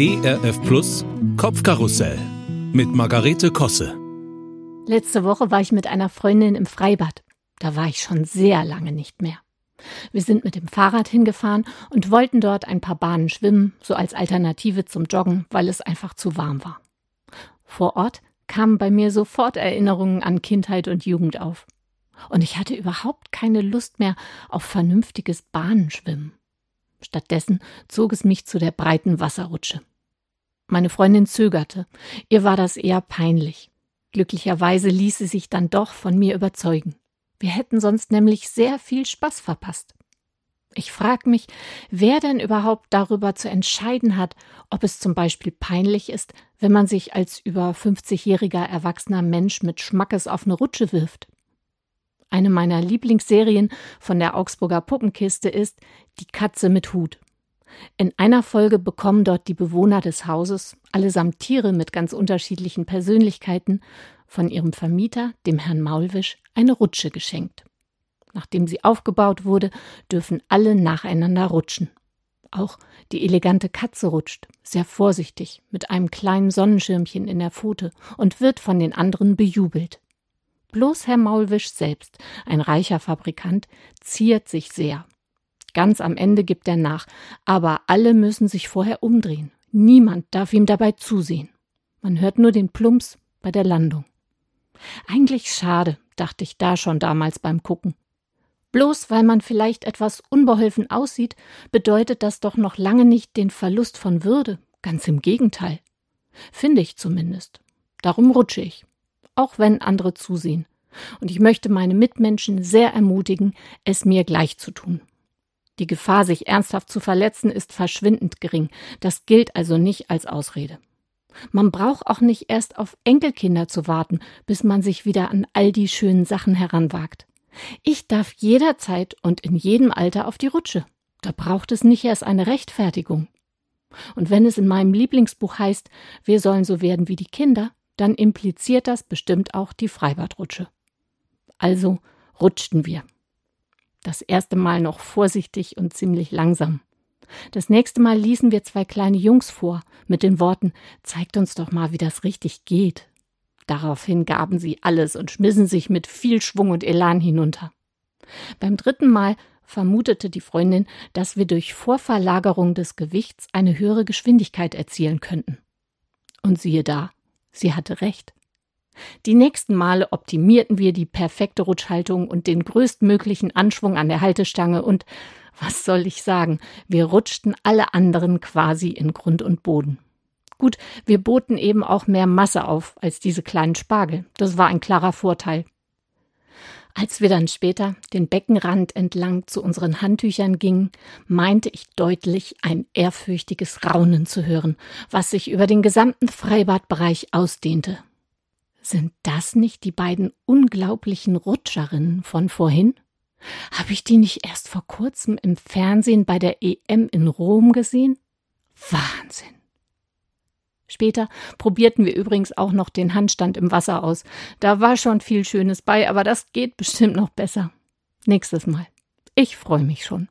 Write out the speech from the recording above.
ERF Plus Kopfkarussell mit Margarete Kosse. Letzte Woche war ich mit einer Freundin im Freibad. Da war ich schon sehr lange nicht mehr. Wir sind mit dem Fahrrad hingefahren und wollten dort ein paar Bahnen schwimmen, so als Alternative zum Joggen, weil es einfach zu warm war. Vor Ort kamen bei mir sofort Erinnerungen an Kindheit und Jugend auf. Und ich hatte überhaupt keine Lust mehr auf vernünftiges Bahnenschwimmen. Stattdessen zog es mich zu der breiten Wasserrutsche. Meine Freundin zögerte, ihr war das eher peinlich. Glücklicherweise ließ sie sich dann doch von mir überzeugen. Wir hätten sonst nämlich sehr viel Spaß verpasst. Ich frag mich, wer denn überhaupt darüber zu entscheiden hat, ob es zum Beispiel peinlich ist, wenn man sich als über 50-jähriger erwachsener Mensch mit Schmackes auf eine Rutsche wirft. Eine meiner Lieblingsserien von der Augsburger Puppenkiste ist Die Katze mit Hut. In einer Folge bekommen dort die Bewohner des Hauses, allesamt Tiere mit ganz unterschiedlichen Persönlichkeiten, von ihrem Vermieter, dem Herrn Maulwisch, eine Rutsche geschenkt. Nachdem sie aufgebaut wurde, dürfen alle nacheinander rutschen. Auch die elegante Katze rutscht, sehr vorsichtig, mit einem kleinen Sonnenschirmchen in der Pfote und wird von den anderen bejubelt. Bloß Herr Maulwisch selbst, ein reicher Fabrikant, ziert sich sehr. Ganz am Ende gibt er nach, aber alle müssen sich vorher umdrehen. Niemand darf ihm dabei zusehen. Man hört nur den Plumps bei der Landung. Eigentlich schade, dachte ich da schon damals beim Gucken. Bloß weil man vielleicht etwas unbeholfen aussieht, bedeutet das doch noch lange nicht den Verlust von Würde, ganz im Gegenteil. Finde ich zumindest. Darum rutsche ich auch wenn andere zusehen. Und ich möchte meine Mitmenschen sehr ermutigen, es mir gleich zu tun. Die Gefahr, sich ernsthaft zu verletzen, ist verschwindend gering. Das gilt also nicht als Ausrede. Man braucht auch nicht erst auf Enkelkinder zu warten, bis man sich wieder an all die schönen Sachen heranwagt. Ich darf jederzeit und in jedem Alter auf die Rutsche. Da braucht es nicht erst eine Rechtfertigung. Und wenn es in meinem Lieblingsbuch heißt, wir sollen so werden wie die Kinder, dann impliziert das bestimmt auch die Freibadrutsche. Also rutschten wir. Das erste Mal noch vorsichtig und ziemlich langsam. Das nächste Mal ließen wir zwei kleine Jungs vor, mit den Worten Zeigt uns doch mal, wie das richtig geht. Daraufhin gaben sie alles und schmissen sich mit viel Schwung und Elan hinunter. Beim dritten Mal vermutete die Freundin, dass wir durch Vorverlagerung des Gewichts eine höhere Geschwindigkeit erzielen könnten. Und siehe da, Sie hatte recht. Die nächsten Male optimierten wir die perfekte Rutschhaltung und den größtmöglichen Anschwung an der Haltestange und was soll ich sagen, wir rutschten alle anderen quasi in Grund und Boden. Gut, wir boten eben auch mehr Masse auf als diese kleinen Spargel. Das war ein klarer Vorteil. Als wir dann später den Beckenrand entlang zu unseren Handtüchern gingen, meinte ich deutlich ein ehrfürchtiges Raunen zu hören, was sich über den gesamten Freibadbereich ausdehnte. Sind das nicht die beiden unglaublichen Rutscherinnen von vorhin? Habe ich die nicht erst vor kurzem im Fernsehen bei der EM in Rom gesehen? Wahnsinn. Später probierten wir übrigens auch noch den Handstand im Wasser aus. Da war schon viel Schönes bei, aber das geht bestimmt noch besser. Nächstes Mal. Ich freue mich schon.